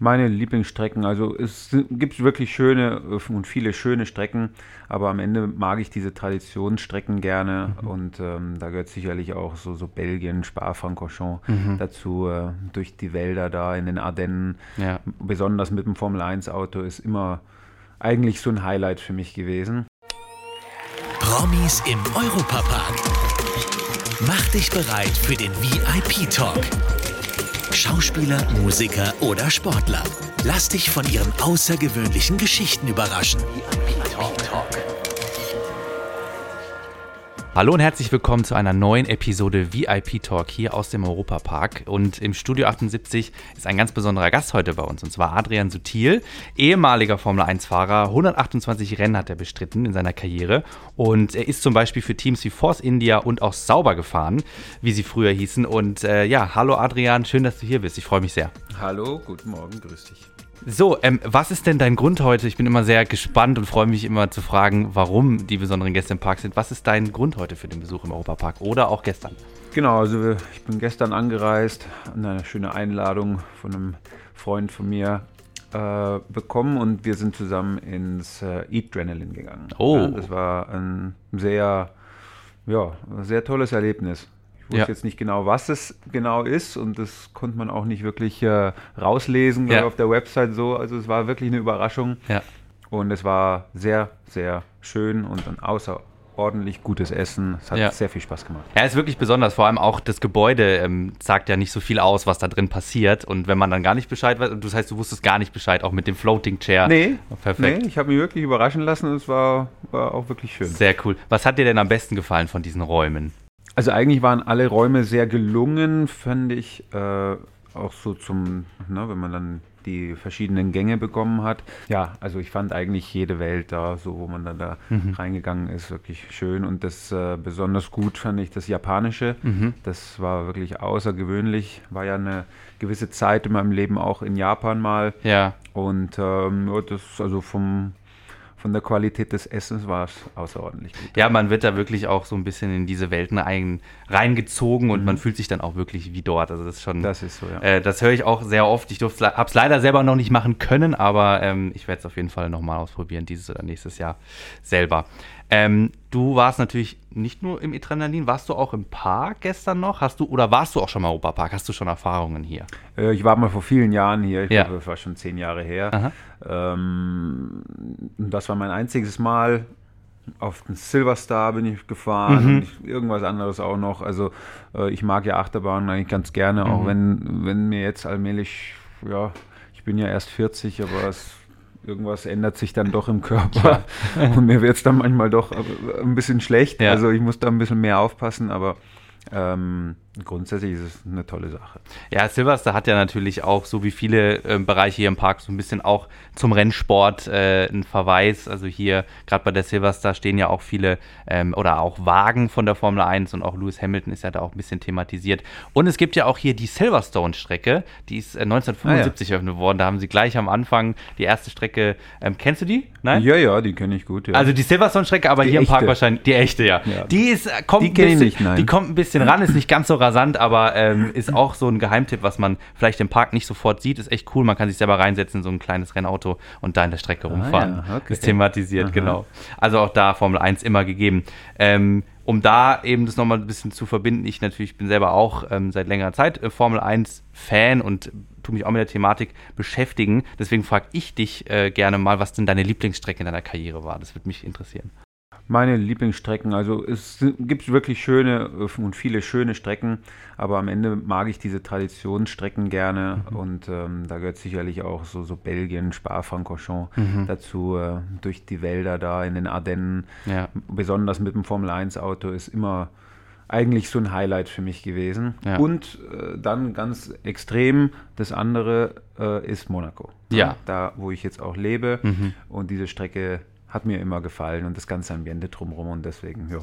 Meine Lieblingsstrecken, also es gibt wirklich schöne äh, und viele schöne Strecken, aber am Ende mag ich diese Traditionsstrecken gerne mhm. und ähm, da gehört sicherlich auch so, so Belgien, Spa-Francorchamps mhm. dazu, äh, durch die Wälder da in den Ardennen, ja. besonders mit dem Formel-1-Auto ist immer eigentlich so ein Highlight für mich gewesen. Promis im Europapark. Mach dich bereit für den VIP-Talk. Schauspieler, Musiker oder Sportler. Lass dich von ihren außergewöhnlichen Geschichten überraschen. VIP Talk. Hallo und herzlich willkommen zu einer neuen Episode VIP Talk hier aus dem Europapark. Und im Studio 78 ist ein ganz besonderer Gast heute bei uns, und zwar Adrian Sutil, ehemaliger Formel 1-Fahrer. 128 Rennen hat er bestritten in seiner Karriere. Und er ist zum Beispiel für Teams wie Force India und auch Sauber gefahren, wie sie früher hießen. Und äh, ja, hallo Adrian, schön, dass du hier bist. Ich freue mich sehr. Hallo, guten Morgen, grüß dich. So, ähm, was ist denn dein Grund heute? Ich bin immer sehr gespannt und freue mich immer zu fragen, warum die besonderen Gäste im Park sind. Was ist dein Grund heute für den Besuch im Europapark oder auch gestern? Genau, also ich bin gestern angereist, eine schöne Einladung von einem Freund von mir äh, bekommen und wir sind zusammen ins äh, Eat Adrenaline gegangen. Oh. Ja, das war ein sehr, ja, sehr tolles Erlebnis. Ich wusste ja. jetzt nicht genau, was es genau ist und das konnte man auch nicht wirklich äh, rauslesen ja. auf der Website so. Also es war wirklich eine Überraschung. Ja. Und es war sehr, sehr schön und ein außerordentlich gutes Essen. Es hat ja. sehr viel Spaß gemacht. Ja, ist wirklich besonders. Vor allem auch das Gebäude ähm, sagt ja nicht so viel aus, was da drin passiert. Und wenn man dann gar nicht Bescheid weiß, das heißt, du wusstest gar nicht Bescheid, auch mit dem Floating Chair. Nee, perfekt. Nee, ich habe mich wirklich überraschen lassen und es war, war auch wirklich schön. Sehr cool. Was hat dir denn am besten gefallen von diesen Räumen? Also eigentlich waren alle Räume sehr gelungen, fand ich. Äh, auch so zum, ne, wenn man dann die verschiedenen Gänge bekommen hat. Ja, also ich fand eigentlich jede Welt da, so wo man dann da mhm. reingegangen ist, wirklich schön. Und das äh, besonders gut fand ich das Japanische. Mhm. Das war wirklich außergewöhnlich. War ja eine gewisse Zeit in meinem Leben auch in Japan mal. Ja. Und ähm, das also vom von der Qualität des Essens war es außerordentlich gut. Ja, man wird da wirklich auch so ein bisschen in diese Welten ein, reingezogen und mhm. man fühlt sich dann auch wirklich wie dort. Also das ist schon. Das ist so, ja. Äh, das höre ich auch sehr oft. Ich habe es leider selber noch nicht machen können, aber ähm, ich werde es auf jeden Fall nochmal ausprobieren, dieses oder nächstes Jahr selber. Ähm, du warst natürlich nicht nur im Adrenalin, warst du auch im Park gestern noch? Hast du oder warst du auch schon mal im Europapark? Hast du schon Erfahrungen hier? Äh, ich war mal vor vielen Jahren hier. Ich ja. glaube, das war schon zehn Jahre her. Ähm, das war mein einziges Mal. Auf den Silverstar bin ich gefahren mhm. und irgendwas anderes auch noch. Also äh, ich mag ja Achterbahnen eigentlich ganz gerne, mhm. auch wenn, wenn mir jetzt allmählich, ja, ich bin ja erst 40, aber es irgendwas ändert sich dann doch im Körper und mir wird es dann manchmal doch ein bisschen schlecht. Ja. Also ich muss da ein bisschen mehr aufpassen, aber ähm, grundsätzlich ist es eine tolle Sache. Ja, Silvester hat ja natürlich auch, so wie viele äh, Bereiche hier im Park, so ein bisschen auch zum Rennsport äh, einen Verweis. Also hier, gerade bei der Silvester, stehen ja auch viele ähm, oder auch Wagen von der Formel 1 und auch Lewis Hamilton ist ja da auch ein bisschen thematisiert. Und es gibt ja auch hier die Silverstone-Strecke, die ist äh, 1975 ah, ja. eröffnet worden. Da haben sie gleich am Anfang die erste Strecke. Ähm, kennst du die? Nein? Ja, ja, die kenne ich gut. Ja. Also die Silverstone-Strecke, aber die hier echte. im Park wahrscheinlich die echte, ja. ja. Die ist, äh, kommt die ein bisschen, nicht, nein. die kommt ein bisschen ran, ist nicht ganz so rasant, aber ähm, ist auch so ein Geheimtipp, was man vielleicht im Park nicht sofort sieht. Ist echt cool. Man kann sich selber reinsetzen in so ein kleines Rennauto und da in der Strecke ah, rumfahren. Ja, okay. Ist thematisiert, Aha. genau. Also auch da Formel 1 immer gegeben. Ähm, um da eben das nochmal ein bisschen zu verbinden, ich natürlich bin selber auch ähm, seit längerer Zeit äh, Formel 1 Fan und tue mich auch mit der Thematik beschäftigen. Deswegen frage ich dich äh, gerne mal, was denn deine Lieblingsstrecke in deiner Karriere war. Das würde mich interessieren. Meine Lieblingsstrecken, also es gibt wirklich schöne äh, und viele schöne Strecken, aber am Ende mag ich diese Traditionsstrecken gerne mhm. und ähm, da gehört sicherlich auch so, so Belgien, Spa-Francorchamps mhm. dazu, äh, durch die Wälder da in den Ardennen, ja. besonders mit dem Formel-1-Auto ist immer eigentlich so ein Highlight für mich gewesen. Ja. Und äh, dann ganz extrem, das andere äh, ist Monaco. Ja. Da, wo ich jetzt auch lebe mhm. und diese Strecke hat mir immer gefallen und das ganze Ambiente drumherum und deswegen, ja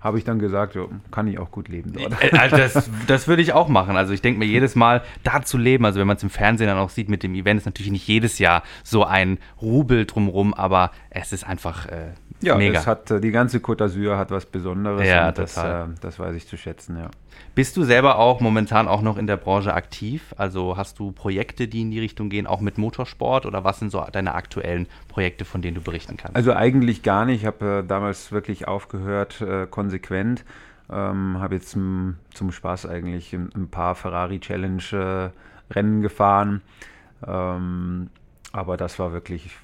habe ich dann gesagt, ja, kann ich auch gut leben dort. Äh, also das, das würde ich auch machen. Also ich denke mir jedes Mal, da zu leben, also wenn man es im Fernsehen dann auch sieht mit dem Event, ist natürlich nicht jedes Jahr so ein Rubel drumherum, aber es ist einfach äh, Ja, Mega. Hat, äh, die ganze Côte d'Azur hat was Besonderes. Ja, das, äh, das weiß ich zu schätzen, ja. Bist du selber auch momentan auch noch in der Branche aktiv? Also hast du Projekte, die in die Richtung gehen, auch mit Motorsport? Oder was sind so deine aktuellen Projekte, von denen du berichten kannst? Also eigentlich gar nicht. Ich habe äh, damals wirklich aufgehört, äh, konsequent. Ähm, habe jetzt m, zum Spaß eigentlich ein, ein paar Ferrari Challenge äh, Rennen gefahren. Ähm, aber das war wirklich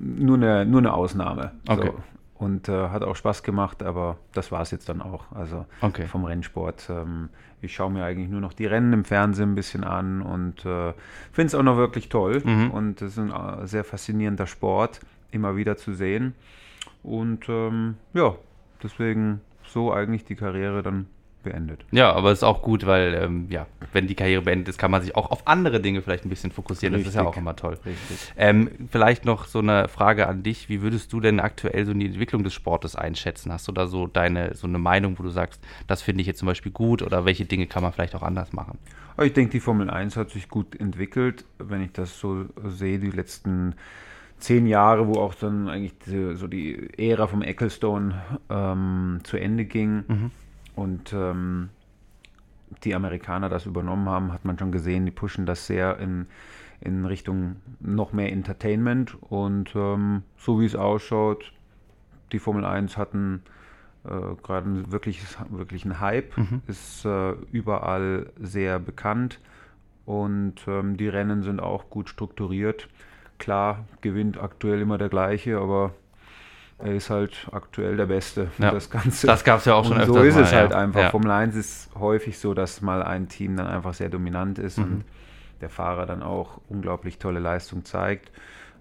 nur eine, nur eine Ausnahme. Okay. So. Und äh, hat auch Spaß gemacht, aber das war es jetzt dann auch. Also okay. vom Rennsport. Ähm, ich schaue mir eigentlich nur noch die Rennen im Fernsehen ein bisschen an und äh, finde es auch noch wirklich toll. Mhm. Und es ist ein äh, sehr faszinierender Sport, immer wieder zu sehen. Und ähm, ja, deswegen so eigentlich die Karriere dann beendet. Ja, aber es ist auch gut, weil, ähm, ja, wenn die Karriere beendet ist, kann man sich auch auf andere Dinge vielleicht ein bisschen fokussieren. Richtig. Das ist ja auch immer toll. Ähm, vielleicht noch so eine Frage an dich. Wie würdest du denn aktuell so die Entwicklung des Sportes einschätzen? Hast du da so deine, so eine Meinung, wo du sagst, das finde ich jetzt zum Beispiel gut oder welche Dinge kann man vielleicht auch anders machen? Ich denke, die Formel 1 hat sich gut entwickelt. Wenn ich das so sehe, die letzten zehn Jahre, wo auch dann eigentlich die, so die Ära vom Ecclestone ähm, zu Ende ging. Mhm und ähm, die Amerikaner das übernommen haben, hat man schon gesehen, die pushen das sehr in, in Richtung noch mehr Entertainment. Und ähm, so wie es ausschaut, die Formel 1 hatten äh, gerade wirklich, wirklich einen Hype, mhm. ist äh, überall sehr bekannt und ähm, die Rennen sind auch gut strukturiert. Klar gewinnt aktuell immer der gleiche, aber er ist halt aktuell der Beste. Ja. Das Ganze. Das gab es ja auch schon öfter. So ist mal, es halt einfach. Ja. Formel 1 ist häufig so, dass mal ein Team dann einfach sehr dominant ist mhm. und der Fahrer dann auch unglaublich tolle Leistung zeigt.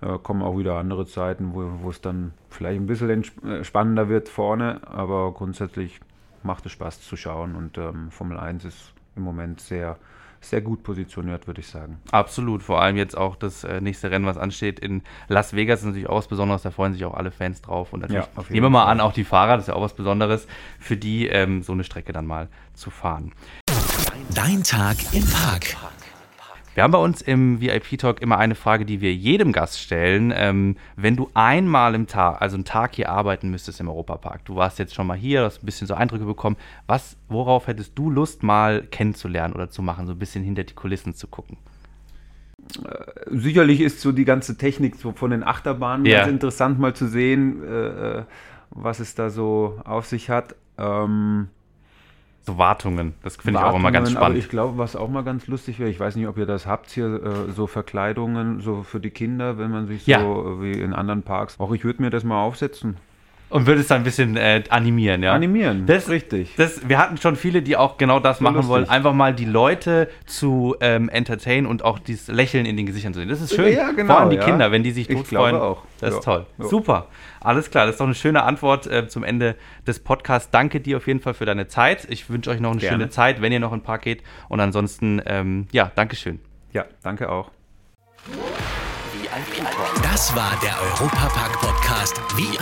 Äh, kommen auch wieder andere Zeiten, wo, wo es dann vielleicht ein bisschen äh, spannender wird vorne, aber grundsätzlich macht es Spaß zu schauen und ähm, Formel 1 ist im Moment sehr sehr gut positioniert, würde ich sagen. Absolut, vor allem jetzt auch das äh, nächste Rennen, was ansteht in Las Vegas, ist natürlich auch was Besonderes, da freuen sich auch alle Fans drauf. Und natürlich ja, nehmen wir mal an, auch die Fahrer, das ist ja auch was Besonderes, für die ähm, so eine Strecke dann mal zu fahren. Dein Tag im Park. Wir haben bei uns im VIP-Talk immer eine Frage, die wir jedem Gast stellen. Ähm, wenn du einmal im Tag, also einen Tag hier arbeiten müsstest im Europapark, du warst jetzt schon mal hier, hast ein bisschen so Eindrücke bekommen, was, worauf hättest du Lust mal kennenzulernen oder zu machen, so ein bisschen hinter die Kulissen zu gucken? Äh, sicherlich ist so die ganze Technik so von den Achterbahnen ja. ganz interessant mal zu sehen, äh, äh was es da so auf sich hat. Ähm, so Wartungen. Das finde ich auch immer ganz spannend. Aber ich glaube, was auch mal ganz lustig wäre, ich weiß nicht, ob ihr das habt hier, äh, so Verkleidungen so für die Kinder, wenn man sich so ja. wie in anderen Parks. Auch ich würde mir das mal aufsetzen. Und würde es dann ein bisschen äh, animieren, ja? Animieren, das, richtig. Das, wir hatten schon viele, die auch genau das so machen lustig. wollen. Einfach mal die Leute zu ähm, entertainen und auch dieses Lächeln in den Gesichtern zu sehen. Das ist schön. Ja, genau, Vor allem die ja. Kinder, wenn die sich tot freuen. auch. Das ist toll. Ja. Super. Alles klar. Das ist doch eine schöne Antwort äh, zum Ende des Podcasts. Danke dir auf jeden Fall für deine Zeit. Ich wünsche euch noch eine Gerne. schöne Zeit, wenn ihr noch in den Park geht. Und ansonsten, ähm, ja, Dankeschön. Ja, danke auch. Das war der Europapark-Podcast